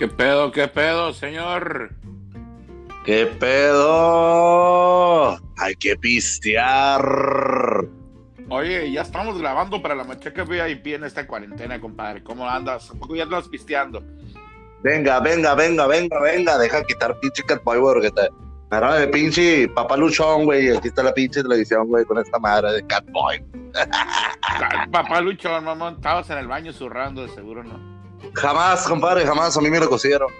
¿Qué pedo, qué pedo, señor? ¿Qué pedo? Hay que pistear. Oye, ya estamos grabando para la machaca VIP en esta cuarentena, compadre. ¿Cómo andas? ¿Cómo ya andas pisteando? Venga, venga, venga, venga, venga. Deja quitar pinche Catboy, porque te. Mira, de pinche papaluchón, güey. Aquí está la pinche televisión, güey, con esta madre de Catboy. Papá Luchón, mamón, estabas en el baño zurrando, de seguro, ¿no? Jamás, compadre, jamás. A mí me lo cosieron.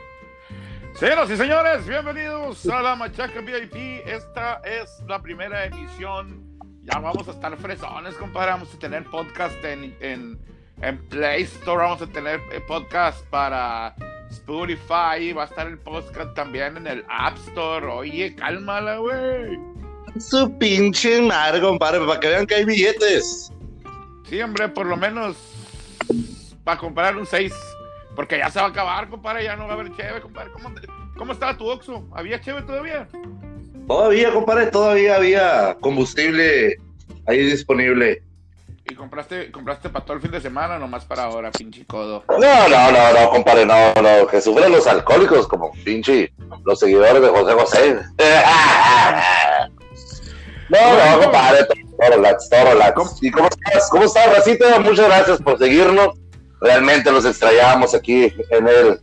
Señoras y señores, bienvenidos a la Machaca VIP. Esta es la primera emisión. Ya vamos a estar fresones, compadre. Vamos a tener podcast en, en, en Play Store. Vamos a tener eh, podcast para Spotify. Va a estar el podcast también en el App Store. Oye, cálmala, güey. Su pinche madre, compadre, para que vean que hay billetes. Sí, hombre, por lo menos para comprar un 6. Porque ya se va a acabar, compadre. Ya no va a haber cheve, compadre. ¿Cómo, cómo estaba tu Oxxo? ¿Había cheve todavía? Todavía, compadre, todavía había combustible ahí disponible. ¿Y compraste, compraste para todo el fin de semana nomás para ahora, pinche codo? No, no, no, no, compadre, no, no, que sufren los alcohólicos como pinche los seguidores de José José. No, no, compadre, todo relax, todo relax. ¿Y cómo estás? ¿Cómo estás, Racita? Muchas gracias por seguirnos. Realmente los extrañamos aquí en el,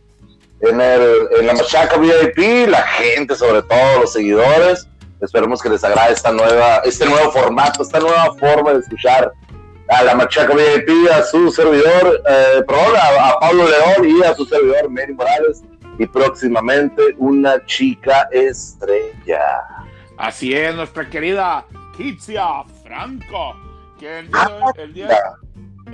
en el, en la Machaca VIP, la gente, sobre todo los seguidores. Esperemos que les agrade esta nueva, este nuevo formato, esta nueva forma de escuchar a la Machaca VIP, a su servidor, eh, perdón, a, a, Pablo León y a su servidor, Mary Morales, y próximamente una chica estrella. Así es, nuestra querida Kitsia Franco, que día el día,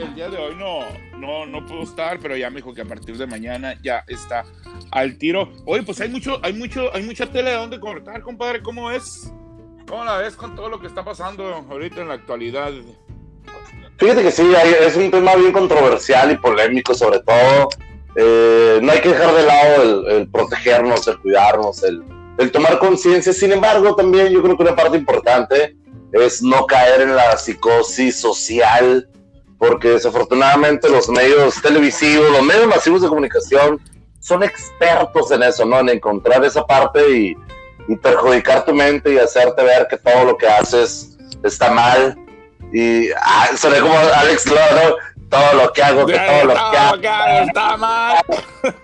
el día de hoy no, no, no pudo estar, pero ya me dijo que a partir de mañana ya está al tiro. Oye, pues hay mucho, hay mucho, hay mucha tele de donde cortar, compadre. ¿Cómo es? ¿Cómo la ves con todo lo que está pasando ahorita en la actualidad? Fíjate que sí, es un tema bien controversial y polémico, sobre todo. Eh, no hay que dejar de lado el, el protegernos, el cuidarnos, el, el tomar conciencia. Sin embargo, también yo creo que una parte importante es no caer en la psicosis social, porque desafortunadamente los medios televisivos, los medios masivos de comunicación son expertos en eso, ¿no? En encontrar esa parte y, y perjudicar tu mente y hacerte ver que todo lo que haces está mal. Y ah, como Alex Lora, ¿no? Todo lo que hago, que todo lo que hago. está mal.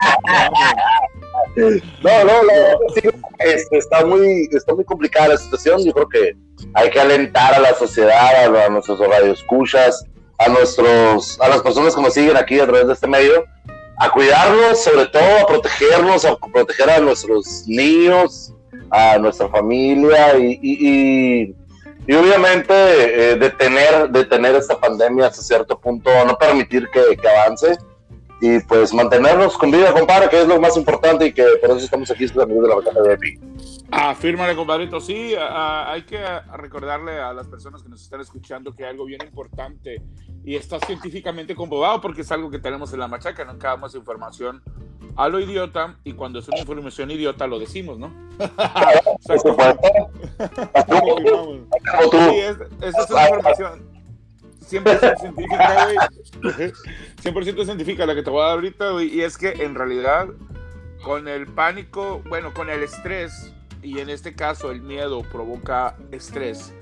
No, no, no, sí, está, muy, está muy complicada la situación. Yo creo que hay que alentar a la sociedad, a, a nuestros radioescuchas, a nuestros, a las personas que nos siguen aquí a través de este medio, a cuidarnos, sobre todo a protegernos, a proteger a nuestros niños, a nuestra familia y, y, y, obviamente eh, detener, detener esta pandemia hasta cierto punto, no permitir que, que avance y pues mantenernos con vida, compadre, que es lo más importante y que por eso estamos aquí, sus amigos de la batalla de EPI. Afírmale, compadrito. Sí, hay que recordarle a las personas que nos están escuchando que algo bien importante y está científicamente comprobado porque es algo que tenemos en la machaca, no damos información a lo idiota y cuando es una información idiota lo decimos, ¿no? sí, es, esa es una información 100% científica, güey. 100% científica la que te voy a dar ahorita, güey. Y es que en realidad, con el pánico, bueno, con el estrés, y en este caso el miedo provoca estrés,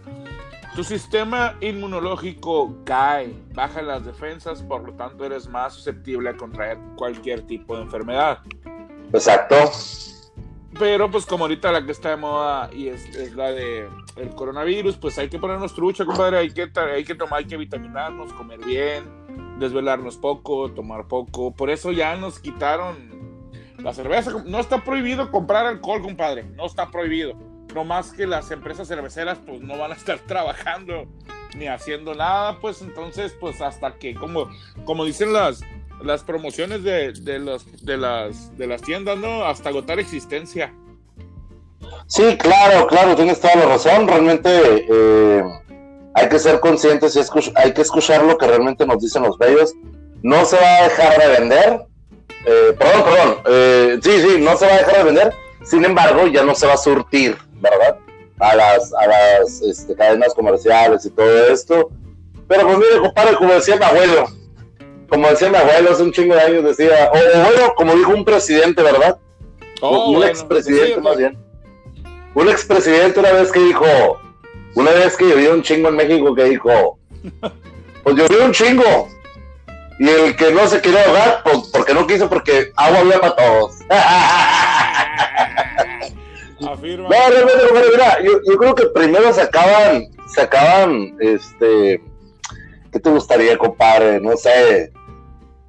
tu sistema inmunológico cae, baja las defensas, por lo tanto eres más susceptible a contraer cualquier tipo de enfermedad. Exacto. Pero pues como ahorita la que está de moda y es, es la de el coronavirus, pues hay que ponernos trucha, compadre, hay que, hay que tomar, hay que vitaminarnos, comer bien, desvelarnos poco, tomar poco. Por eso ya nos quitaron la cerveza. No está prohibido comprar alcohol, compadre, no está prohibido. No más que las empresas cerveceras pues no van a estar trabajando ni haciendo nada, pues entonces pues hasta que, como, como dicen las, las promociones de, de, los, de, las, de las tiendas, ¿no? Hasta agotar existencia. Sí, claro, claro, tienes toda la razón. Realmente eh, hay que ser conscientes y hay que escuchar lo que realmente nos dicen los medios. No se va a dejar de vender. Eh, perdón, perdón. Eh, sí, sí, no se va a dejar de vender. Sin embargo, ya no se va a surtir, ¿verdad? A las, a las este, cadenas comerciales y todo esto. Pero pues mire, compadre, como decía mi abuelo, como decía mi abuelo hace un chingo de años, decía, o bueno, como dijo un presidente, ¿verdad? Oh, un bueno, expresidente sí, más bien. Un expresidente una vez que dijo, una vez que llovió un chingo en México que dijo, pues llovió un chingo. Y el que no se quería ahogar, pues porque no quiso, porque agua había para todos. Afirma. No, realmente, compadre, mira, yo, yo creo que primero se acaban, se acaban, este, ¿qué te gustaría, compadre? No sé.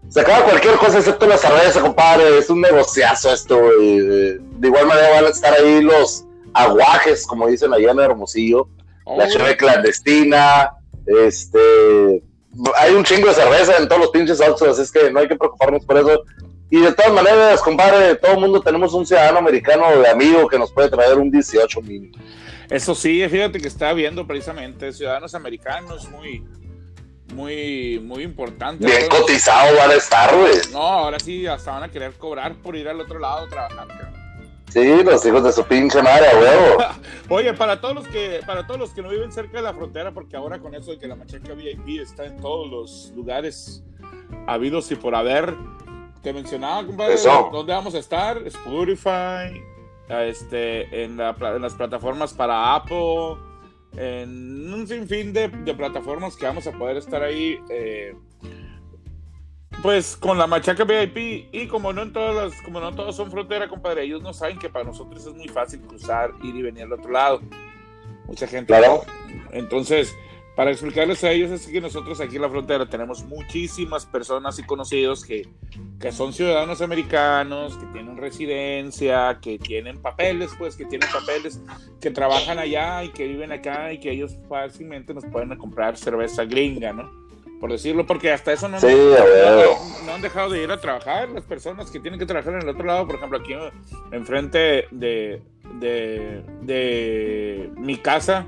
Se acaba cualquier cosa excepto la cerveza, compadre. Es un negociazo esto, güey. De igual manera van a estar ahí los aguajes, como dicen allá en Hermosillo. La Oh, cheve clandestina, este, hay un chingo de cerveza en todos los pinches Oxxos, así es que no hay que preocuparnos por eso. Y de todas maneras, compadre, todo el mundo tenemos un ciudadano americano de amigo que nos puede traer un 18 mínimo. Eso sí, fíjate que está viendo precisamente ciudadanos americanos muy, muy, muy importantes. Bien cotizado van a estar, güey. No, ahora sí, hasta van a querer cobrar por ir al otro lado a trabajar. Sí, los hijos de su pinche madre, huevo. Oye, para todos los que, para todos los que no viven cerca de la frontera, porque ahora con eso de que la machaca VIP está en todos los lugares habidos y por haber, te mencionaba, compadre, Eso. dónde vamos a estar, Spotify, este, en, la en las plataformas para Apple, en un sinfín de, de plataformas que vamos a poder estar ahí, eh, pues con la machaca VIP y como no en todas las, como no todos son frontera, compadre, ellos no saben que para nosotros es muy fácil cruzar, ir y venir al otro lado. Mucha gente. Claro. Entonces, para explicarles a ellos es que nosotros aquí en la frontera tenemos muchísimas personas y conocidos que, que son ciudadanos americanos, que tienen residencia, que tienen papeles, pues, que tienen papeles, que trabajan allá y que viven acá y que ellos fácilmente nos pueden comprar cerveza gringa, ¿no? Por decirlo, porque hasta eso no, Sí, han dejado de ir a trabajar las personas que tienen que trabajar en el otro lado, por ejemplo, aquí enfrente de, de, de mi casa,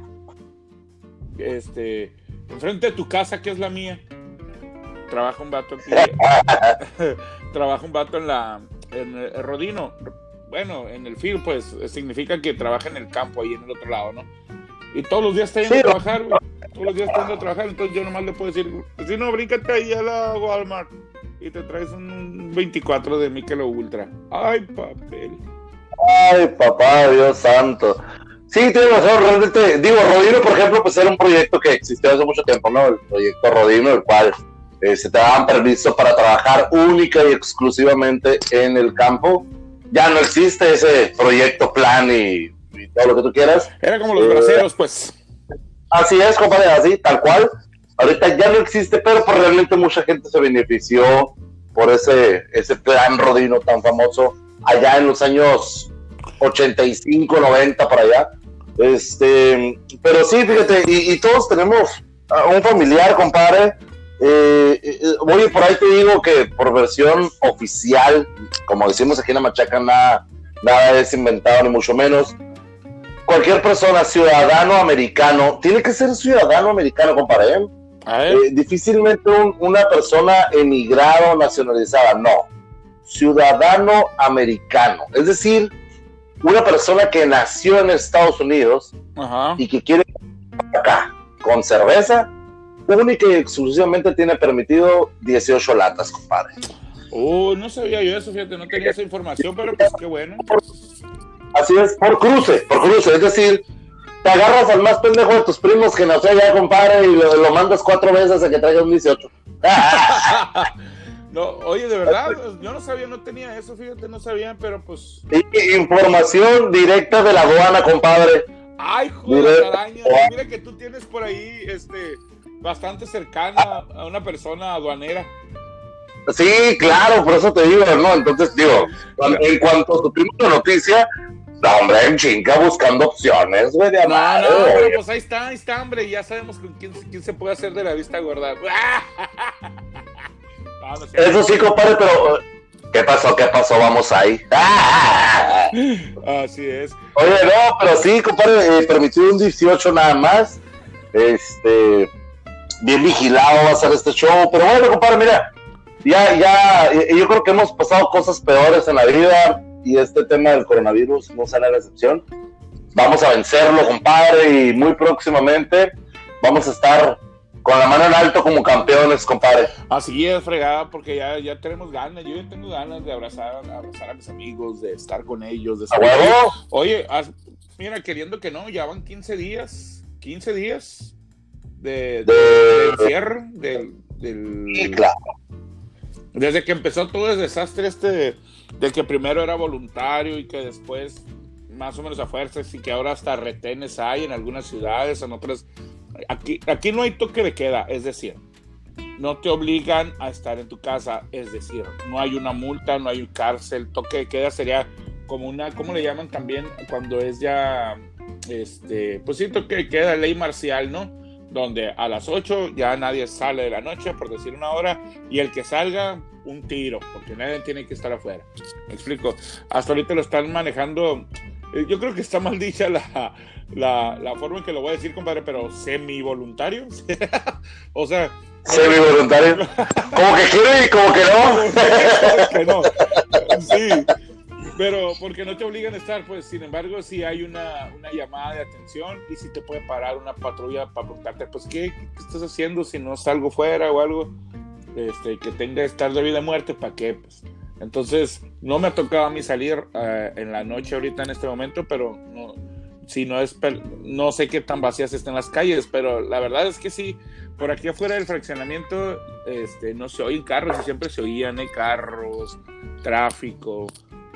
este, enfrente de tu casa, que es la mía, trabaja un vato aquí, trabaja un vato en la, en el Rodino, bueno, en el field, pues, significa que trabaja en el campo, ahí en el otro lado, ¿no? Y todos los días está yendo Sí, a trabajar, güey. Todos los días yendo a trabajar, entonces yo nomás le puedo decir, si no, bríncate ahí a la Walmart y te traes un 24 de Michelob Ultra. Ay, papel. Ay, papá, Dios santo. Sí, tienes razón, realmente. Digo, Rodino, por ejemplo, pues era un proyecto que existió hace mucho tiempo, ¿no? El proyecto Rodino, el cual eh, se te daban permiso para trabajar única y exclusivamente en el campo. Ya no existe ese proyecto plan y, y todo lo que tú quieras. Era como los Eh, braceros, pues. Así es, compadre, así, tal cual. Ahorita ya no existe, pero pues realmente mucha gente se benefició por ese, ese plan Rodino tan famoso allá en los años 85, 90 para allá. Este, pero sí, fíjate, y, todos tenemos un familiar, compadre. Eh, eh, por ahí te digo que por versión oficial, como decimos aquí en la Machaca, nada, nada es inventado, ni mucho menos cualquier persona, ciudadano americano, tiene que ser ciudadano americano, compadre. ¿eh? Eh, difícilmente un- una persona emigrada o nacionalizada, no. Ciudadano americano. Es decir, una persona que nació en Estados Unidos Ajá. y que quiere acá con cerveza, única y exclusivamente tiene permitido 18 latas, compadre. Uh, no sabía yo eso, fíjate, no tenía esa información, pero pues qué bueno. Así es, por cruce, por cruce. Es decir, te agarras al más pendejo de tus primos que nació allá, compadre, y lo, lo mandas cuatro veces a que traiga un 18. No, oye, de verdad, yo no sabía, no tenía eso, fíjate, no sabía, pero pues. Y- Información directa de la aduana, compadre. Ay, joder, araña. Mira que tú tienes por ahí, este, bastante cercana a una persona aduanera. Sí, claro, por eso te digo, ¿no? Entonces, digo, en cuanto supimos la noticia, no, hombre, en chinga buscando opciones, güey, de No, amar, no, pero güey. pues ahí está, ahí está, hombre, ya sabemos con quién, quién se puede hacer de la vista gorda. No, no sé. Eso sí, compadre, pero. ¿Qué pasó? ¿Qué pasó? Vamos ahí. Así es. Oye, no, pero sí, compadre, eh, permitido un 18 nada más. Este, bien vigilado va a ser este show. Pero bueno, compadre, mira, ya, ya, eh, yo creo que hemos pasado cosas peores en la vida y este tema del coronavirus no será la excepción. Vamos a vencerlo, compadre, y muy próximamente vamos a estar con la mano en alto como campeones, compadre. Así es, fregada, porque ya, ya tenemos ganas, yo ya tengo ganas de abrazar, abrazar a mis amigos, de estar con ellos, de estar... Oye, mira, queriendo que no, ya van 15 días, 15 días de, de, encierro, del... del claro. Desde que empezó todo el desastre este, de que primero era voluntario y que después más o menos a fuerzas y que ahora hasta retenes hay en algunas ciudades, en otras Aquí, aquí no hay toque de queda, es decir, no te obligan a estar en tu casa, es decir, no hay una multa, no hay cárcel, toque de queda sería como una, ¿cómo le llaman también cuando es ya, este, pues sí, toque de queda, ley marcial, ¿no? Donde a las 8 ya nadie sale de la noche, por decir una hora, y el que salga, un tiro, porque nadie tiene que estar afuera. Me explico. Hasta ahorita lo están manejando, eh, yo creo que está mal dicha la, la, la, forma en que lo voy a decir, compadre, pero semi-voluntario. o sea. Semi-voluntario. como que quiere y como que no. que no. Sí. Pero porque no te obligan a estar, pues sin embargo, si hay una, llamada de atención y si te puede parar una patrulla para preguntarte, pues, ¿qué, ¿qué, estás haciendo si no salgo fuera o algo? Este, que tenga estar de vida o muerte, ¿para qué? Pues. Entonces, no me ha tocado a mí salir uh, en la noche ahorita en este momento, pero no, si no es, no sé qué tan vacías están las calles, pero la verdad es que sí, por aquí afuera del fraccionamiento, este, no se oyen carros, siempre se oían, hay carros, tráfico,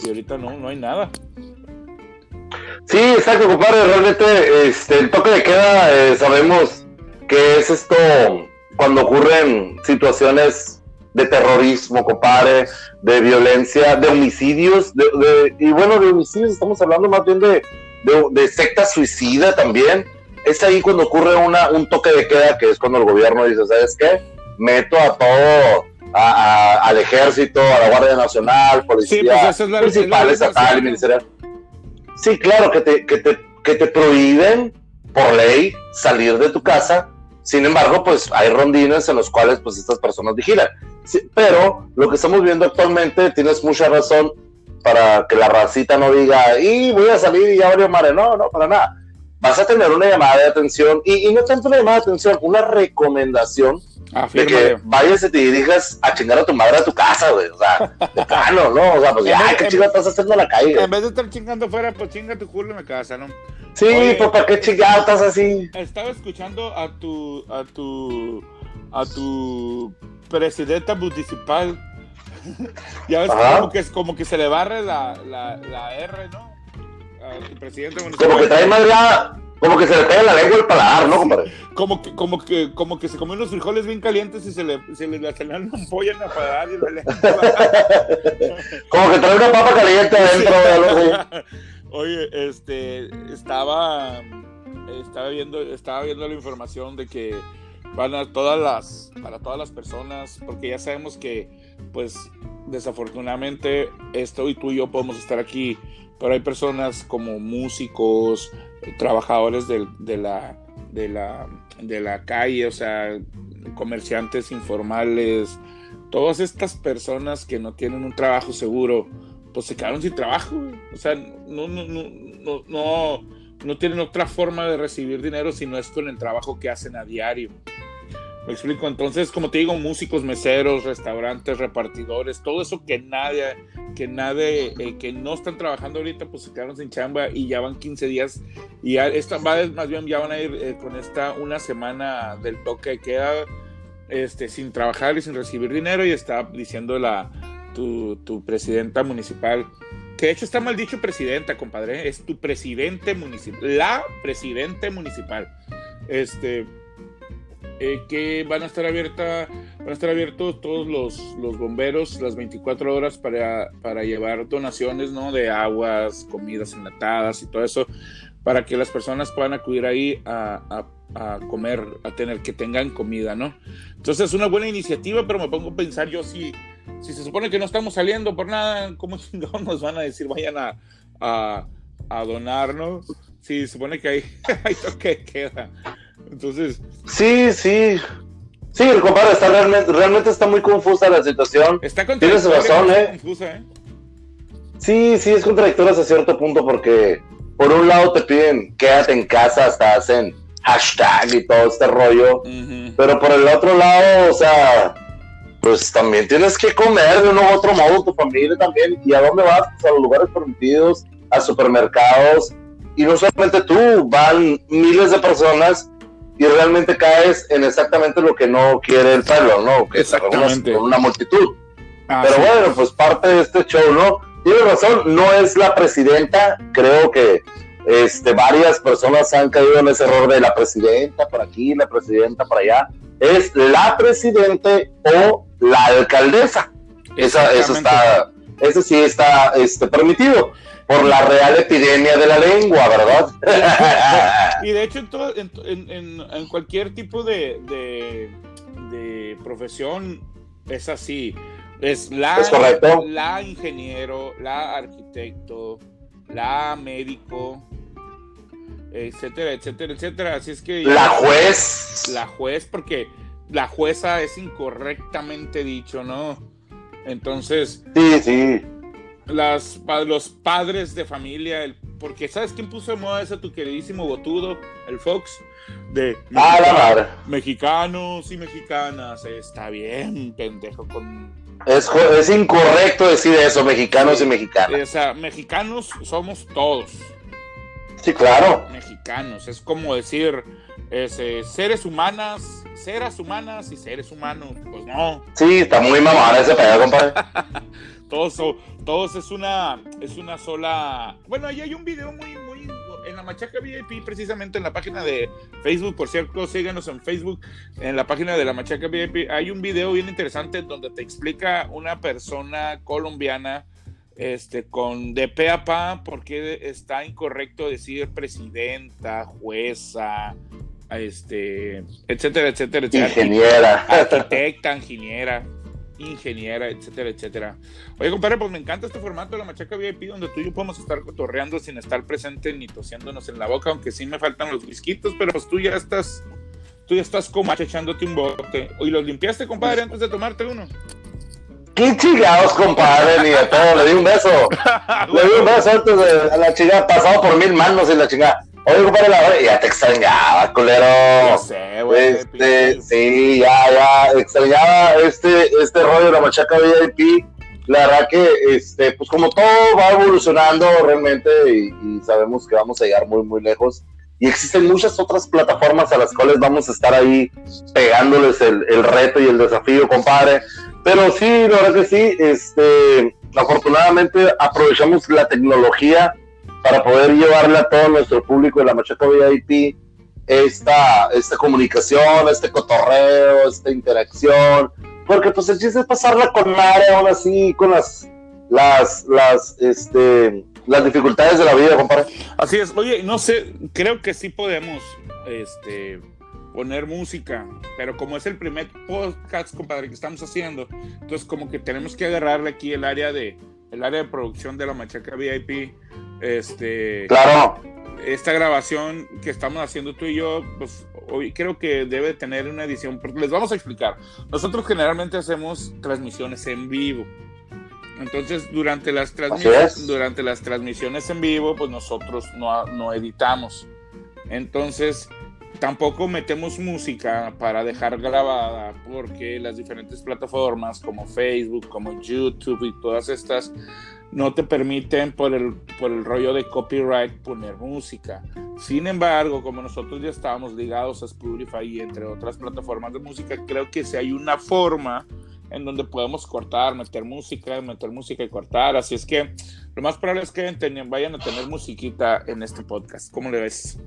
y ahorita no, no hay nada. Sí, exacto, compadre, realmente este, el toque de queda eh, sabemos que es esto cuando ocurren situaciones de terrorismo, compadre, de violencia, de homicidios, y bueno, de homicidios estamos hablando más bien de de, secta suicida también. Es ahí cuando ocurre una, un toque de queda, que es cuando el gobierno dice, ¿sabes qué? Meto a todo, al ejército, a la Guardia Nacional, policía sí, pues principal, estatal y ministerial. Sí, claro, que te, que, te, que te prohíben por ley salir de tu casa. Sin embargo, pues hay rondines en los cuales pues estas personas vigilan. pero lo que estamos viendo actualmente, tienes mucha razón, para que la racita no diga, y voy a salir y ya varios madre. No, no, para nada. Vas a tener una llamada de atención y, no tanto una llamada de atención, una recomendación de que vayas y te dirijas a chingar a tu madre a tu casa, güey. O sea, de plano, ¿no? O sea, pues ya, ¿qué chingados estás haciendo en la calle? En vez de estar chingando fuera, pues chinga tu culo en la casa, ¿no? Sí, pues ¿para qué chingados estás así? Estaba escuchando a tu, a tu, a tu presidenta municipal ya ves como que, como que se le barre la, la, la R, ¿no? Al presidente Como que trae madre como que se le pega la lengua el paladar, ¿no, compadre? Como que, como que, como que se comen unos frijoles bien calientes y se le, se le, se le un pollo en la paladar y le Como que trae una papa caliente adentro, Oye, este, estaba, estaba viendo, estaba viendo la información de que van a todas las, para todas las personas, porque ya sabemos que pues desafortunadamente esto y tú y yo podemos estar aquí, pero hay personas como músicos, trabajadores de, la, de, la, de la calle, o sea, comerciantes informales, todas estas personas que no tienen un trabajo seguro, pues se quedaron sin trabajo, o sea, no, no, no, no, no tienen otra forma de recibir dinero si no es con el trabajo que hacen a diario. Me explico. Entonces, como te digo, músicos, meseros, restaurantes, repartidores, todo eso que nadie, que nadie, eh, que no están trabajando ahorita, pues se quedaron sin chamba y ya van 15 días. Y ya esta más bien ya van a ir eh, con esta una semana del toque de queda, este, sin trabajar y sin recibir dinero. Y está diciendo la tu, tu presidenta municipal. Que de hecho está mal dicho presidenta, compadre. Es tu presidente municipal. La presidente municipal. Este eh, que van a estar abierta, van a estar abiertos todos los, los bomberos las 24 horas para, para, llevar donaciones ¿no? de aguas, comidas enlatadas y todo eso, para que las personas puedan acudir ahí a, a, a, comer, a tener que tengan comida, ¿no? Entonces es una buena iniciativa, pero me pongo a pensar yo si, si se supone que no estamos saliendo por nada, ¿cómo nos van a decir vayan a, a, a donar, ¿no? Si se supone que hay, hay toque queda. Entonces. Sí, sí. Sí, el compadre está realmente, realmente está muy confusa la situación. Está Tienes razón, ¿eh? Confusa, ¿eh? Sí, sí, es contradictoria hasta cierto punto porque por un lado te piden quédate en casa hasta hacen hashtag y todo este rollo. Pero por el otro lado, o sea, pues también tienes que comer de uno u otro modo, tu familia también. ¿Y a dónde vas? Pues a los lugares permitidos, a supermercados. Y no solamente tú, van miles de personas y realmente caes en exactamente lo que no quiere el pueblo, ¿no? Que exactamente. Con una multitud. Pero bueno, pues parte de este show, ¿no? Tiene razón, no es la presidenta, creo que este, varias personas han caído en ese error de la presidenta por aquí, la presidenta por allá. Es la presidente o la alcaldesa. Esa, eso está, ese sí está este, permitido por la real epidemia de la lengua, ¿verdad? y de hecho, en, en, en, cualquier tipo de, de, de, profesión es así. Es la, la ingeniero, la arquitecto, la médico, etcétera, etcétera, etcétera. Así es que... La juez. La juez, porque la jueza es incorrectamente dicho, ¿no? Entonces... Sí, sí. Las, los padres de familia, el, porque ¿sabes quién puso de moda ese tu queridísimo botudo, el Fox? De ah, mexicanos y mexicanas. Está bien, pendejo, con es, es, incorrecto decir eso, mexicanos y mexicanas. O sea, mexicanos somos todos. Sí, claro. Mexicanos, es como decir eh, seres humanas, seres humanas y seres humanos. Pues no. Sí, está muy mamada ese pedo, compadre. todos, todos es una, es una sola. Bueno, ahí hay un video muy, muy en la Machaca VIP, precisamente en la página de Facebook, por cierto, síganos en Facebook, en la página de la Machaca VIP, hay un video bien interesante donde te explica una persona colombiana este, con de pe a pa, porque está incorrecto decir presidenta, jueza, este, etcétera, etcétera, etcétera. Ingeniera. Arquitecta, ingeniera, ingeniera, etcétera, etcétera. Oye, compadre, pues me encanta este formato de la Machaca VIP donde tú y yo podemos estar cotorreando sin estar presente ni tosiéndonos en la boca, aunque sí me faltan los whiskitos, pero pues tú ya estás, tú ya estás como echándote un bote. ¿Y los limpiaste, compadre, antes de tomarte uno? ¿Qué chingados, compadre? Ni de todo, le di un beso. le di un beso antes de la chingada, pasado por mil manos y la chingada. Oye, compadre, la ya te extrañaba, culero. Ya sé, güey. Este, sí, ya, ya, extrañaba este, este rollo de la machaca VIP. La verdad que, este, pues como todo va evolucionando realmente y, y sabemos que vamos a llegar muy, muy lejos y existen muchas otras plataformas a las cuales vamos a estar ahí pegándoles el, el, reto y el desafío, compadre. Pero sí, la verdad que sí, este, afortunadamente aprovechamos la tecnología para poder llevarle a todo nuestro público de la Machaca VIP esta, esta comunicación, este cotorreo, esta interacción, porque pues el chiste es pasarla con madre aún así, con las, las, las, este, las dificultades de la vida, compadre. Así es, oye, no sé, creo que sí podemos, este, poner música, pero como es el primer podcast, compadre, que estamos haciendo, entonces como que tenemos que agarrarle aquí el área de el área de producción de la Machaca VIP, este, claro, esta grabación que estamos haciendo tú y yo, pues hoy creo que debe tener una edición, porque les vamos a explicar. Nosotros generalmente hacemos transmisiones en vivo. Entonces, durante las, transmisiones, durante las transmisiones en vivo, pues nosotros no, no editamos. Entonces, Tampoco metemos música para dejar grabada porque las diferentes plataformas como Facebook, como YouTube y todas estas no te permiten por el, por el rollo de copyright poner música. Sin embargo, como nosotros ya estábamos ligados a Spotify y entre otras plataformas de música, creo que si hay una forma en donde podemos cortar, meter música, meter música y cortar. Así es que lo más probable es que vayan a tener musiquita en este podcast. ¿Cómo le ves?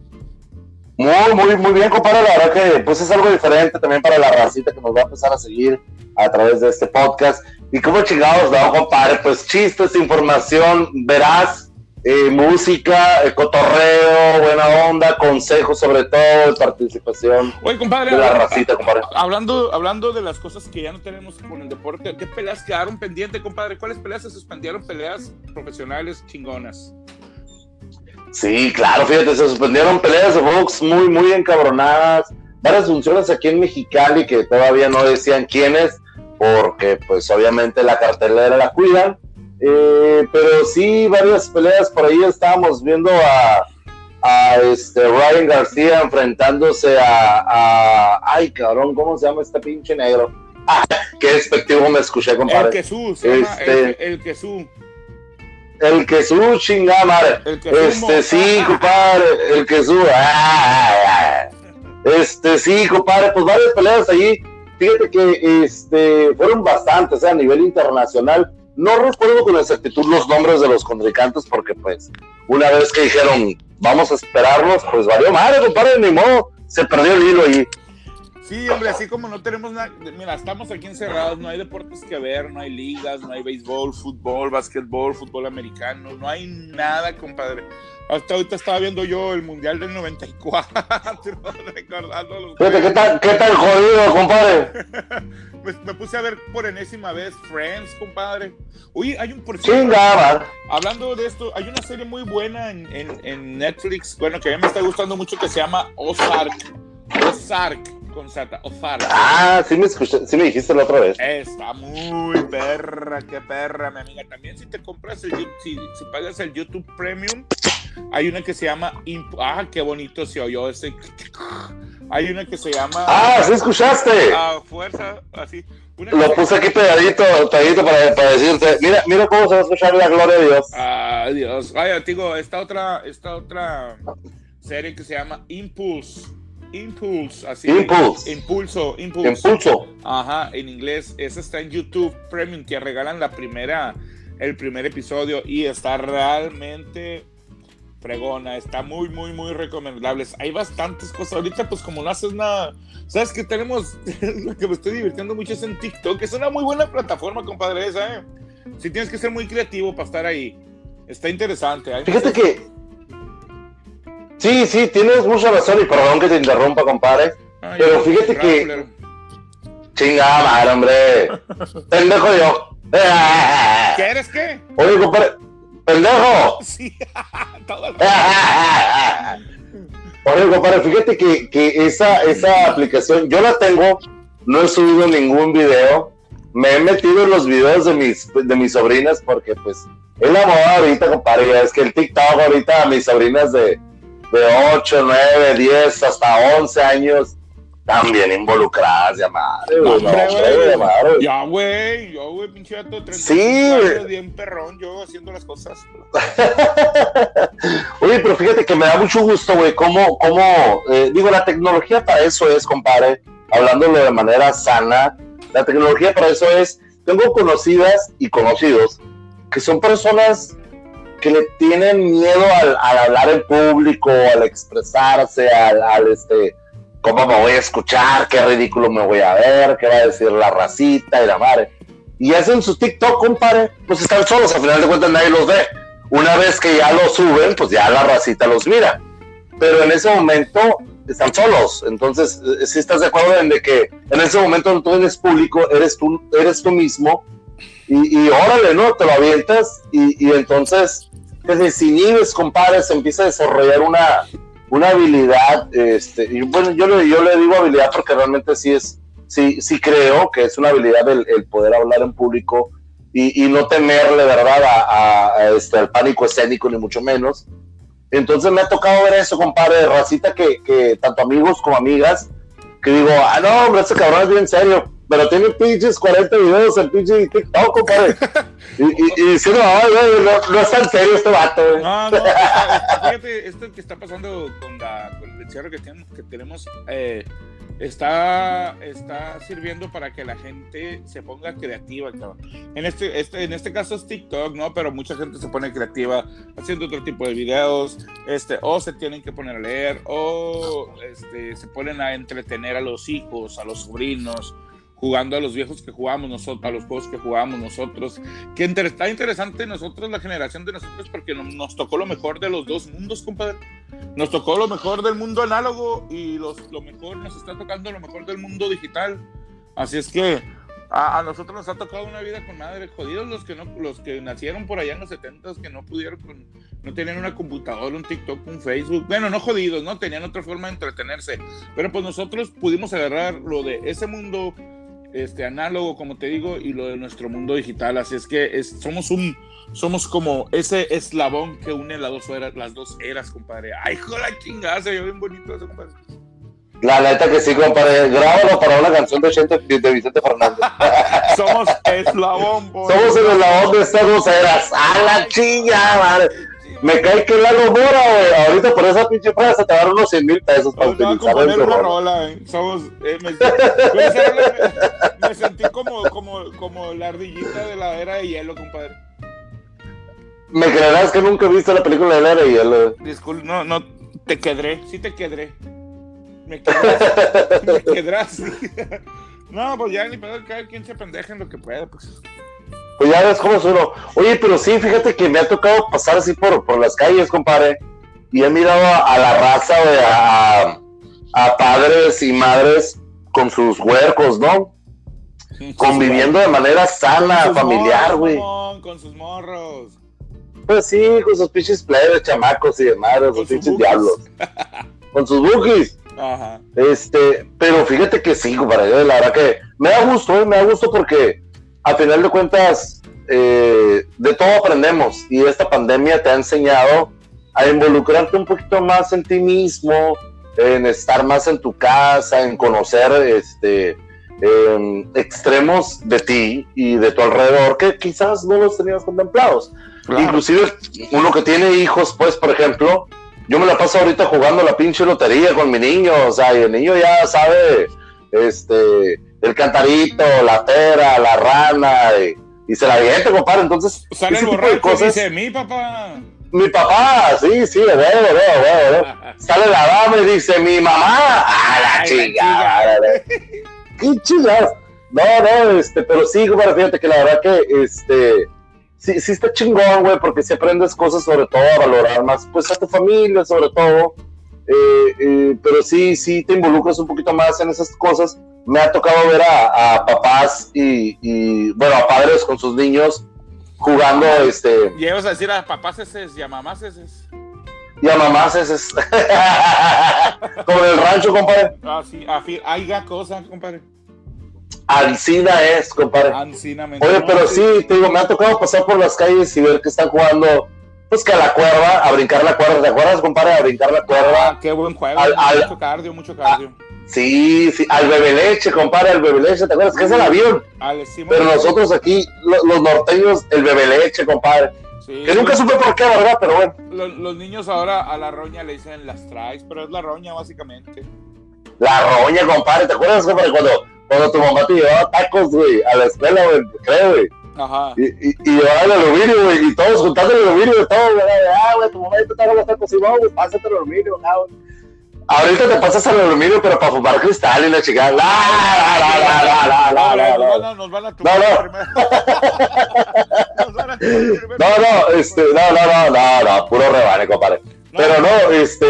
Muy, muy, muy bien, compadre. La verdad que pues es algo diferente también para la racita que nos va a empezar a seguir a través de este podcast. Y como chingados, no, compadre, pues chistes, información, verás, eh, música, eh, cotorreo, buena onda, consejos sobre todo, participación Oye, compadre, de la racita, compadre. Hablando, hablando de las cosas que ya no tenemos con el deporte, ¿qué peleas quedaron pendientes, compadre? ¿Cuáles peleas se suspendieron? Peleas profesionales chingonas. Sí, claro, fíjate, se suspendieron peleas de box muy, muy encabronadas, varias funciones aquí en Mexicali que todavía no decían quiénes, porque pues obviamente la cartelera la cuidan, eh, pero sí, varias peleas por ahí estábamos viendo a, a este Ryan García enfrentándose a, a, ay cabrón, ¿cómo se llama este pinche negro? Ah, qué despectivo me escuché, compadre. El quesú, se llama Este- el, el quesú. El que su chingada madre. El. Este sí, compadre, el que su. Este sí, compadre, pues varias peleas allí. Fíjate que este fueron bastantes eh, a nivel internacional. No recuerdo con exactitud los nombres de los contrincantes porque pues una vez que dijeron vamos a esperarlos, pues valió madre, compadre, ni modo. Se perdió el hilo allí. Sí, hombre, así como no tenemos nada, mira, estamos aquí encerrados, no hay deportes que ver, no hay ligas, no hay béisbol, fútbol, básquetbol, fútbol americano, no hay nada, compadre. Hasta ahorita estaba viendo yo el Mundial del 94, recordando los ¿qué tal, qué tal jodido, compadre? me, me puse a ver por enésima vez Friends, compadre. Oye, hay un por Chingada. hablando de esto, hay una serie muy buena en, en- en Netflix, bueno, que a mí me está gustando mucho, que se llama Ozark. Ozark, con Z, Ozark. Ah, sí me escuché, sí me dijiste la otra vez. Está muy perra, qué perra, mi amiga. También si te compras el, Yu- si, si pagas el YouTube Premium, hay una que se llama, Imp- ah, qué bonito se oyó ese. Hay una que se llama Ah, sí escuchaste. ah, Fuerza, así. Una Lo puse aquí pegadito, pegadito para, para decirte. Mira, mira cómo se va a escuchar la gloria de Dios. Ah, Dios. Vaya, digo, esta otra, esta otra serie que se llama Impulse. Impulse, así. Impulse. Impulso, impulso. Impulso. Ajá, en inglés. Esa está en YouTube Premium. Te regalan la primera, el primer episodio y está realmente fregona. Está muy, muy, muy recomendable. Hay bastantes cosas. Ahorita, pues, como no haces nada, sabes que tenemos. lo que me estoy divirtiendo mucho es en TikTok. Es una muy buena plataforma, compadre, esa, ¿eh? Si tienes que ser muy creativo para estar ahí. Está interesante. Hay Fíjate muchas- que. Sí, sí, tienes mucha razón y perdón que te interrumpa, compadre. Ay, pero fíjate que-. Chingada madre, hombre. Pendejo yo. ¿Qué eres qué? Oye, compadre. Pendejo. Sí, todo el- Oye, compadre, fíjate que, que esa, esa aplicación, yo la tengo, no he subido ningún video, me he metido en los videos de mis, de mis sobrinas porque pues es la moda ahorita, compadre, es que el TikTok ahorita mis sobrinas de, de 8, 9, 10, hasta 11 años, también involucradas, ya madre, güey, no, Hombre, ya madre. Ya, güey, yo, güey, pinche vato, 35 Sí, años, bien perrón, yo haciendo las cosas. Oye, pero fíjate que me da mucho gusto, güey, cómo, cómo eh, digo, la tecnología para eso es, compadre, hablándolo de manera sana, la tecnología para eso es, tengo conocidas y conocidos que son personas que le tienen miedo al, al hablar en público, al expresarse, al, al, este, cómo me voy a escuchar, qué ridículo me voy a ver, qué va a decir la racita y la madre. Y hacen su TikTok, compadre, pues están solos, al final de cuentas nadie los ve una vez que ya lo suben, pues ya la racita los mira. Pero en ese momento están solos. Entonces, eh, si estás de acuerdo en de que en ese momento tú eres público, eres tú, eres tú mismo, y, y órale, ¿no? Te lo avientas, y, y entonces te desinhibes, compadre, se empieza a desarrollar una, una habilidad, este, y bueno, yo le, yo le digo habilidad porque realmente sí es, sí, sí creo que es una habilidad el, el poder hablar en público y, y no temerle, ¿verdad?, a, a- a este, al pánico escénico, ni mucho menos. Entonces me ha tocado ver eso, compadre, racita que, que tanto amigos como amigas, que digo, ah, no, hombre, este cabrón es bien serio, pero tiene pinches 40 videos en pinche TikTok, compadre. y, y, y diciendo, ay, güey, no, no es tan serio este vato, güey. No, no, está- está- fíjate, esto que está pasando con, la, con el encierro que tenemos, que tenemos eh, está, está sirviendo para que la gente se ponga creativa, cabrón. En este, este, en este caso es TikTok, ¿no? Pero mucha gente se pone creativa haciendo otro tipo de videos, este, o se tienen que poner a leer, o este, se ponen a entretener a los hijos, a los sobrinos, jugando a los viejos que jugamos nosotros, a los juegos que jugamos nosotros. Que inter- está interesante nosotros, la generación de nosotros, porque no- nos tocó lo mejor de los dos mundos, compadre. Nos tocó lo mejor del mundo análogo y los, lo mejor nos está tocando lo mejor del mundo digital. Así es que a, a nosotros nos ha tocado una vida con madre. Jodidos los que no, los que nacieron por allá en los 70 que no pudieron, con- no tenían una computadora, un TikTok, un Facebook. Bueno, no jodidos, ¿no? Tenían otra forma de entretenerse. Pero pues nosotros pudimos agarrar lo de ese mundo este, análogo, como te digo, y lo de nuestro mundo digital. Así es que es, somos un, somos como ese eslabón que une las dos eras, las dos eras, compadre. Ay, joder, chingada, se ve bien bonito eso, compadre. La neta que sí, compadre. Grábalo para una canción de, Chente, de Vicente Fernández. Somos eslabón, boy. Somos el eslabón de estas dos eras. ¡A la chinga, madre! Me cae que la Mora, güey. Ahorita por esa pinche frase te dar unos 100 mil pesos para Nos van a utilizar una rola. rola, eh. Somos. eh, me, me- sentí como, como, como la ardillita de la era de hielo, compadre. Me creerás que nunca he visto la película de la era y él. Disculpe, no, no, te quedré, sí te quedré. Me quedrás, me quedrás. No, pues ya ni pedo, cada quien se pendeja en lo que pueda, pues. Pues ya ves cómo es uno. Oye, pero sí, fíjate que me ha tocado pasar así por, por las calles, compadre. Y he mirado a, a la raza, güey, a, a padres y madres con sus huercos, ¿no? Conviviendo de manera sana, Con familiar, güey. Con sus morros. Pues sí, con sus pinches plebes, chamacos y demás, Con sus pinches diablos. Con sus bookies. Ajá. Este, pero fíjate que sí, compadre, la verdad que me da gusto, ¿eh? me da gusto porque a final de cuentas eh, de todo aprendemos y esta pandemia te ha enseñado a involucrarte un poquito más en ti mismo, en estar más en tu casa, en conocer este em, extremos de ti y de tu alrededor que quizás no los tenías contemplados. Inclusive uno que tiene hijos, pues, por ejemplo, yo me la paso ahorita jugando la pinche lotería con mi niño, o sea, y el niño ya sabe, este, el cantarito, la pera, la rana, y, y se la avienta, compadre, entonces, Sale el borracho y cosas- dice, mi papá. mi papá, sí, sí, le veo, le veo, le veo, le veo. Sale la dama y dice, mi mamá, ¡ah, la chingada! ¡Qué chingadas! No, no, este, pero sí, compadre, fíjate que la verdad que, este, sí, sí está chingón, güey, porque si aprendes cosas, sobre todo, a valorar más, pues, a tu familia, sobre todo, eh, eh, pero sí, sí te involucras un poquito más en esas cosas. Me ha tocado ver a, papás y, y, bueno, a padres con sus niños jugando, este, Llevas a decir a papás ese y a mamás ese. Y a mamás ese es... Como en el rancho, compadre. Ah, sí, afi- haya cosa, compadre. Ancina es, compadre. Ancinamente. Oye, No, pero sí, te digo, me ha tocado pasar por las calles y ver que están jugando, pues que a la cuerda, a brincar la cuerda. ¿Te acuerdas, compadre? A brincar la cuerda. Ah, qué buen juego. Al- al- mucho cardio, mucho cardio. Sí, sí, al bebe leche, compadre, al bebe leche. ¿Te acuerdas? Que es el avión. Al Pero nosotros aquí, lo- los norteños, el bebe leche, compadre. Sí, Que nunca supe por qué, ¿verdad? Pero bueno. los, los niños ahora a la roña le dicen las traes, pero es la roña básicamente. La roña, compadre. ¿Te acuerdas, compadre? Cuando, cuando tu mamá te llevaba tacos, güey, a la escuela, güey, creo, güey. Ajá. Y, y, y llevaba el aluminio, güey, y todos juntando el aluminio de todo, güey. Ah, güey, tu mamá te trajo los tacos y güey, pásate el aluminio, ah, güey. Ahorita te pasas el aluminio, pero para fumar cristal y la chica. La, la, la, la, la, la, la, la, Nos la. van a- tumbar No, no. primero. No, no, este, no, no, no, no, no, puro rebane, compadre. Pero no, este.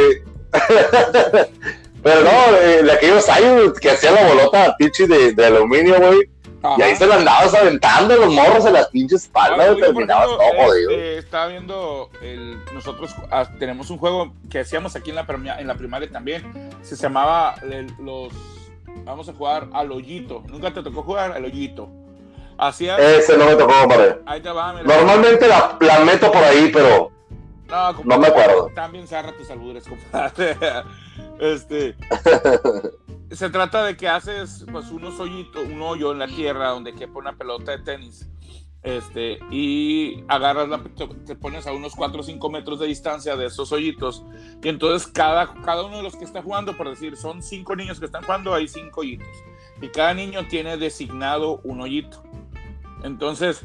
Pero no, eh, de aquellos años que hacía la bolota pinche de, de aluminio, güey. Y ahí se la andabas aventando los morros en las pinches espaldas, Ah, terminabas todo jodido. este, estaba viendo, el, nosotros ah, tenemos un juego que hacíamos aquí en la, primia- en la primaria también, se llamaba el- los, vamos a jugar al hoyito, nunca te tocó jugar al hoyito. Hacías, Ese no me tocó, compadre. ahí te va, mira. Normalmente la, la meto por ahí, pero No, No me acuerdo. También zarra tus albures, compadre. Este. se trata de que haces pues unos hoyitos, un hoyo en la tierra donde quepa una pelota de tenis. Este, y agarras la, te, te pones a unos 4 o 5 metros de distancia de esos hoyitos. Y entonces cada, cada uno de los que está jugando, por decir, son 5 niños que están jugando, hay 5 hoyitos. Y cada niño tiene designado un hoyito. Entonces,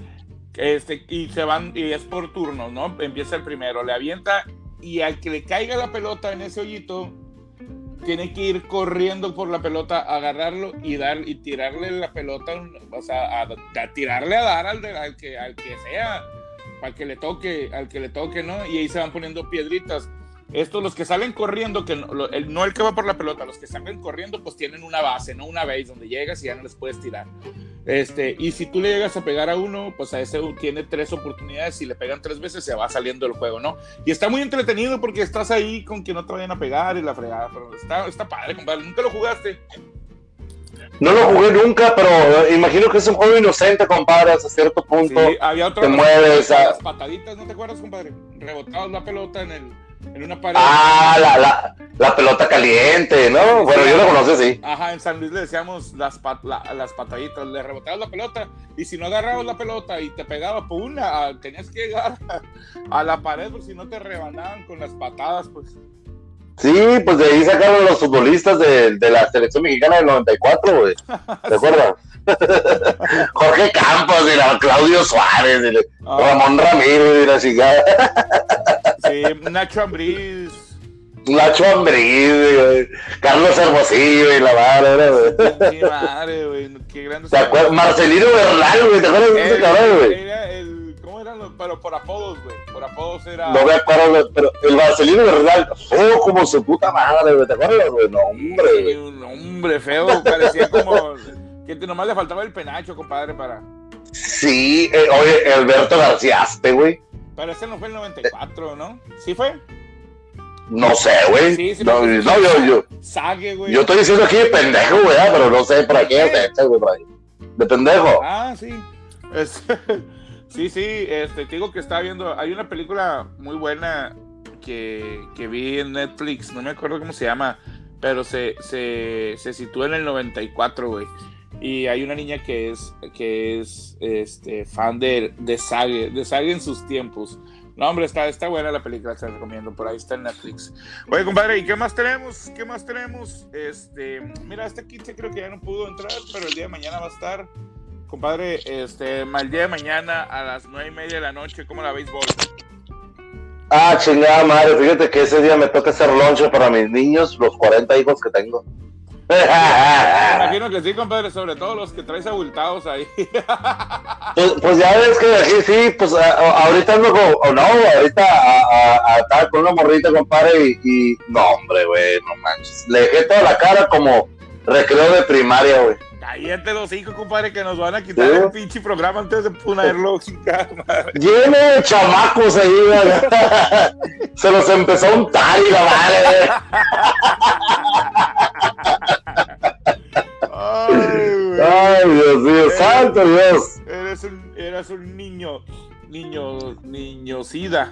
este, y se van, y es por turnos, ¿no? Empieza el primero, le avienta y al que le caiga la pelota en ese hoyito, tiene que ir corriendo por la pelota, agarrarlo y dar y tirarle la pelota, o sea, a, tirarle a dar al, que al que sea, al que le toque, al que le toque, ¿no? Y ahí se van poniendo piedritas. Estos, los que salen corriendo, que no, el, no el que va por la pelota, los que salen corriendo, pues tienen una base, ¿no? Una base donde llegas y ya no les puedes tirar. Este, y si tú le llegas a pegar a uno, pues a ese tiene tres oportunidades. Si le pegan tres veces, se va saliendo del juego, ¿no? Y está muy entretenido porque estás ahí con que no te vayan a pegar y la fregada. Pero está, está padre, compadre. ¿Nunca lo jugaste? No lo jugué nunca, pero imagino que es un juego inocente, compadre, hasta cierto punto. Sí, había otro. Te mueves. a- Las pataditas, ¿no te acuerdas, compadre? Rebotabas la pelota en, el, en una pared. Ah, la, la, la pelota caliente, ¿no? Bueno, yo la conocí así. Ajá, en San Luis le decíamos las, pat- la- las pataditas, le rebotabas la pelota y si no agarrabas la pelota y te pegaba por una, tenías que llegar a, a la pared porque si no te rebanaban con las patadas, pues. Sí, pues de ahí sacaron los futbolistas de, de la selección mexicana del 94, güey. ¿Te acuerdas? Jorge Campos y la Claudio Suárez y la- Ah, Ramón Ramírez y la chingada. Sí, Nacho Ambriz. Nacho Ambriz, güey. Carlos Hermosillo y la vara, güey. Qué madre, güey. Qué grande. ¿Te acuerdas? Marcelino Bernal, güey. ¿Te acuerdas de ese cabrón, güey? Era el. ¿Cómo eran los.? Pero por apodos, güey. Por apodos era. No me acuerdo, pero el Marcelino Bernal, oh, como su puta madre, güey. ¿Te acuerdas, güey? No, hombre, güey. un hombre feo, parecía como que nomás le faltaba el penacho, compadre, para. Sí, eh, oye, Alberto Garciaste, güey. Pero ese no fue el 94, ¿no? ¿Sí fue? No sé, güey. Sí, sí, no, no, yo, yo, Sague, güey. yo estoy diciendo aquí de pendejo, güey, ah, pero no sé para qué se echa, güey. De pendejo. Ah, sí. Sí, sí, este, te digo que estaba viendo, hay una película muy buena que, que vi en Netflix, no me acuerdo cómo se llama, pero se, se, se sitúa en el 94, güey. Y hay una niña que es, que es este, fan de, de Sage, de Sage en sus tiempos. No, hombre, está, está buena la película, se la recomiendo, por ahí está en Netflix. Oye, compadre, ¿y qué más tenemos? ¿Qué más tenemos? Este, mira, este 15 creo que ya no pudo entrar, pero el día de mañana va a estar. Compadre, este, mal día de mañana a las nueve y media de la noche, ¿cómo la béisbol? Ah, chingada madre, fíjate que ese día me toca hacer lonche para mis niños, los 40 hijos que tengo. Me imagino que sí, compadre, sobre todo los que traes abultados ahí. Pues, pues ya ves que aquí sí, pues a- ahorita ando con, o no, ahorita a, a, a estar con una morrita, compadre, y, y no, hombre, güey, no manches. Le dejé toda la cara como recreo de primaria, güey. Cállate los hijos, compadre, que nos van a quitar Sí. el pinche programa antes de ponerlo. Lleno de chamacos ahí, güey. Se los empezó a untar y la madre. Ay, güey. Ay, Dios mío, santo Dios. Eres un, eres un niño, niño, niño sida.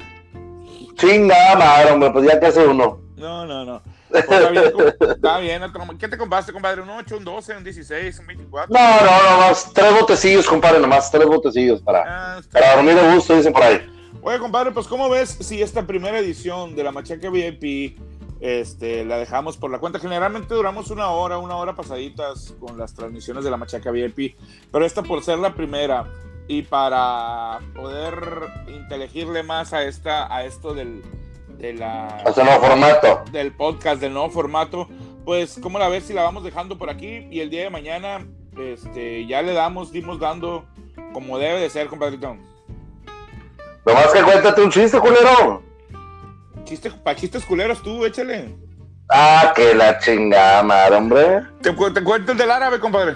Chingada madre, hombre, pues ya que hace uno. No, no, no. Está bien, está ¿Qué te compraste, compadre? ¿Un 8, un 12, un 16, un 24? No, no, nomás tres botecillos, compadre, nomás tres botecillos para, Ah, para dormir de gusto, dicen por ahí. Oye, compadre, pues ¿cómo ves si esta primera edición de la Machaca VIP este, la dejamos por la cuenta? Generalmente duramos una hora, una hora pasaditas con las transmisiones de la Machaca VIP, pero esta por ser la primera y para poder inteligirle más a esta, a esto del, de la, Hasta nuevo formato. del podcast, del nuevo formato, pues ¿cómo la ves si la vamos dejando por aquí y el día de mañana este, ya le damos, dimos dando como debe de ser, compadrito? Nomás que cuéntate un chiste, culero. Chiste, pa' chistes culeros tú, échale. Ah, que la chingada madre, hombre. Te, te cuento el del árabe, compadre.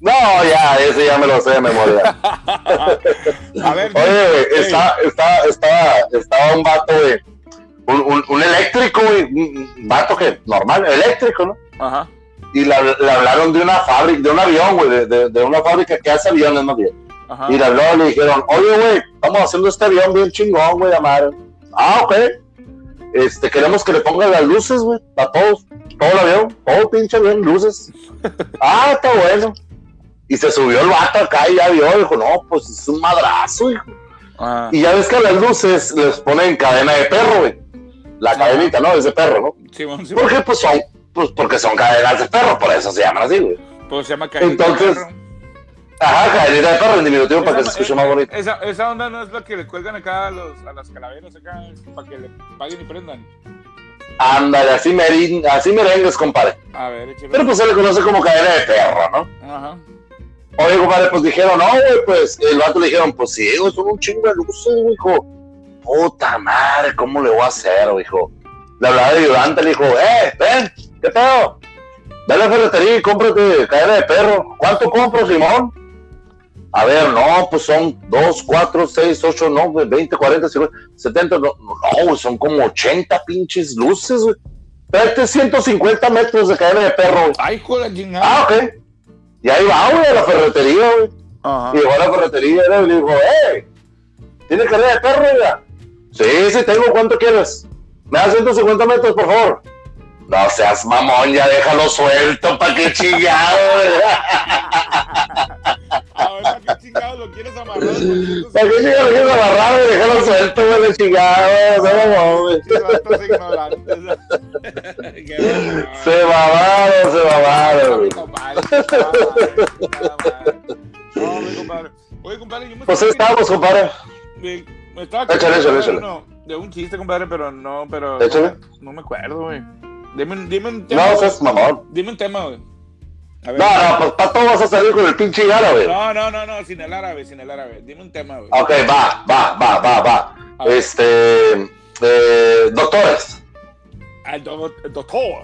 No, ya, ese ya me lo sé de memoria. A ver, Oye, güey, Ey. está, está, estaba, estaba un vato, güey. Un, un, un eléctrico, güey. Un vato que, normal, eléctrico, ¿no? Ajá. Y le, le hablaron de una fábrica, de un avión, güey, de, de, de una fábrica que hace aviones, más bien. Ajá. Y le habló, le dijeron, oye, güey, estamos haciendo este avión bien chingón, güey, amar. Ah, ok. Este, queremos que le pongan las luces, güey, a todos, todo el avión, todo pinche avión, luces. ah, está bueno. Y se subió el vato acá y ya vio, dijo, no, pues es un madrazo, hijo. Ah, Y ya ves que a las luces les ponen cadena de perro, güey. La Ajá. cadenita, ¿no? Es de perro, ¿no? Simón, Simón. ¿Por qué? Pues son, pues porque son cadenas de perro, por eso se llaman así, güey. Pues se llama Caída Entonces, Perro. Ajá, cadenita de perro en diminutivo para que se escuche más bonito. Esa, esa onda no es la que le cuelgan acá a, los, a las calaveras acá para que le paguen y prendan. Ándale, así, merin, así merengues, compadre. A ver, échale. Pero pues se le conoce como cadena de perro, ¿no? Ajá. Oye, compadre, pues dijeron, no, güey, pues el vato le dijeron, pues sí, güey, son un chingo de luces, hijo. Puta madre, ¿cómo le voy a hacer, güey, hijo? Le hablaba de ayudante, le dijo, eh, ven, ¿qué pedo? Dale a la ferretería y cómprate cadena de perro. ¿Cuánto compro, Simón? A ver, no, pues son 2, 4, 6, 8, no, güey, 20, 40, 50, 70, no, no, güey, son como 80 pinches luces, güey. Espérate, 150 metros de cadena de perro, güey. Ay, hijo de la chingada. Ah, ok. Y ahí va, güey, a la ferretería, güey. Y llegó a la ferretería y le dijo, ¡eh! ¿Tiene carrera de perro, ya? Sí, sí, tengo. ¿Cuánto quieres? Me das 150 metros, por favor. No seas mamón, ya déjalo suelto, ¿para qué chingado? ¿para qué chingado lo quieres amarrar? ¿Para qué chingado lo quieres amarrar? Déjalo suelto, güey, chingado. No, güey. Se mamaron, se mamaron. No, compadre. Oye, compadre, yo me Pues estábamos, compadre. Me, estaba Échale, échale, échale. De un chiste, compadre, pero no, pero. Échale. No, me acuerdo, güey. Dime, un- dime un tema. No, seas mamón. Dime un tema, güey. A ver. No, no, pues para todo vas a salir con el pinche árabe. No, no, no, no, sin el árabe, sin el árabe. Dime un tema, güey. Ok, va, va, va, va, va. A. Este. Eh, doctores. Al do- doctor.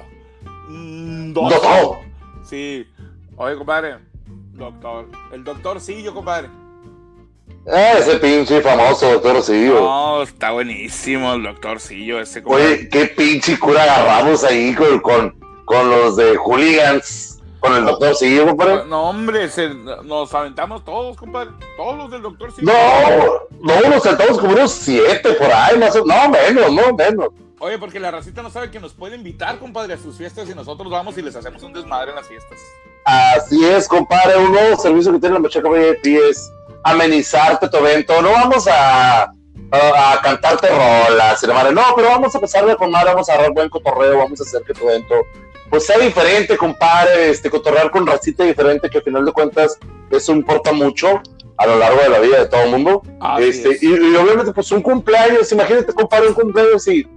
Mm, Doctor. Sí. Oye, compadre. Doctor. El doctor sí, yo, compadre. Ese pinche famoso doctor Sillo. No, está buenísimo el doctorcillo ese, compadre. Oye, qué pinche cura agarramos ahí con, con, con los de hooligans. Con el doctor Sillo, compadre. No, hombre, se- nos aventamos todos, compadre. Todos los del doctor sí. No, no, nos sentamos como unos siete por ahí, más o No, menos, no, menos. Oye, porque la racita no sabe que nos puede invitar, compadre, a sus fiestas y nosotros vamos y les hacemos un desmadre en las fiestas. Así es, compadre. Un nuevo servicio que tiene la Machaca VIP es amenizarte tu evento. No vamos a, a, a cantarte rolas, y la madre. No, pero vamos a pasar de madre, vamos a agarrar buen cotorreo, vamos a hacer que tu evento pues sea diferente, compadre. Este, cotorrear con racita diferente, que al final de cuentas eso importa mucho a lo largo de la vida de todo el mundo. Este, es. y, y obviamente, pues un cumpleaños, imagínate, compadre, un cumpleaños y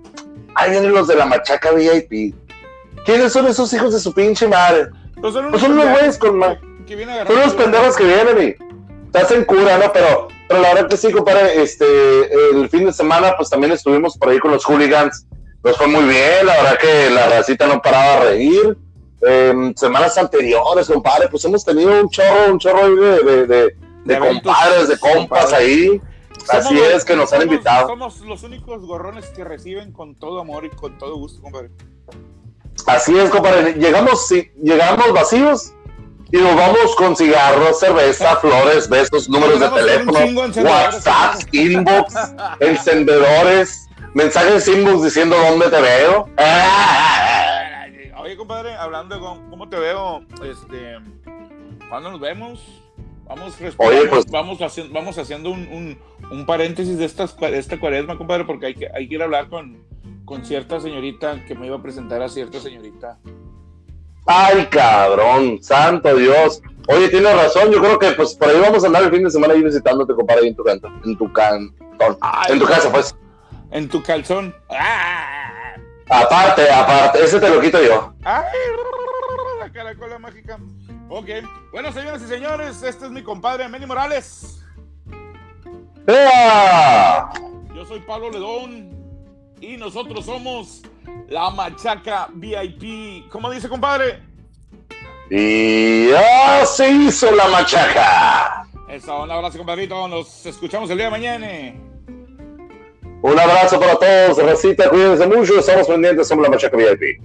ahí vienen los de la Machaca VIP. ¿Quiénes son esos hijos de su pinche madre? Pues son Pues son unos güeyes con que vienen son unos pendejos que vienen te hacen cura, ¿no? Pero, pero la verdad que sí, compadre, este, el fin de semana, pues también estuvimos por ahí con los hooligans. Nos fue muy bien, la verdad que la racita no paraba de reír. Em, semanas anteriores, compadre, pues hemos tenido un chorro, un chorro de, de, compadres, de compas compadre. ahí. Así los- es, que nos han invitado. Somos los únicos gorrones que reciben con todo amor y con todo gusto, compadre. Así es, compadre. Llegamos, sí, llegamos vacíos y nos vamos con cigarros, cerveza, flores, besos, números de teléfono. WhatsApp, inbox, encendedores, mensajes inbox diciendo dónde te veo. Oye, compadre, hablando de cómo, te veo, este, ¿cuándo nos vemos? Vamos, Oye, pues- vamos haciendo, vamos haciendo un, un, un paréntesis de, estas, de esta cuaresma, compadre, porque hay que, hay que ir a hablar con, con cierta señorita que me iba a presentar a cierta señorita. Ay, cabrón, santo Dios. Oye, tienes razón, yo creo que pues por ahí vamos a andar el fin de semana ahí visitándote, compadre, ahí en tu canto, en tu cantón, Ay, en tu casa, pues. En tu calzón. ¡Ah! Aparte, aparte, ese te lo quito yo. ¡Ay! La caracola mágica. Ok. Bueno, señoras y señores, este es mi compadre Meni Morales. ¡Ea! Yo soy Pablo Ledón y nosotros somos la Machaca VIP. ¿Cómo dice, compadre? Y ya se hizo la machaca. Eso, un abrazo, compadrito. Nos escuchamos el día de mañana. Un abrazo para todos, Racita, cuídense mucho, estamos pendientes, somos la Machaca VIP.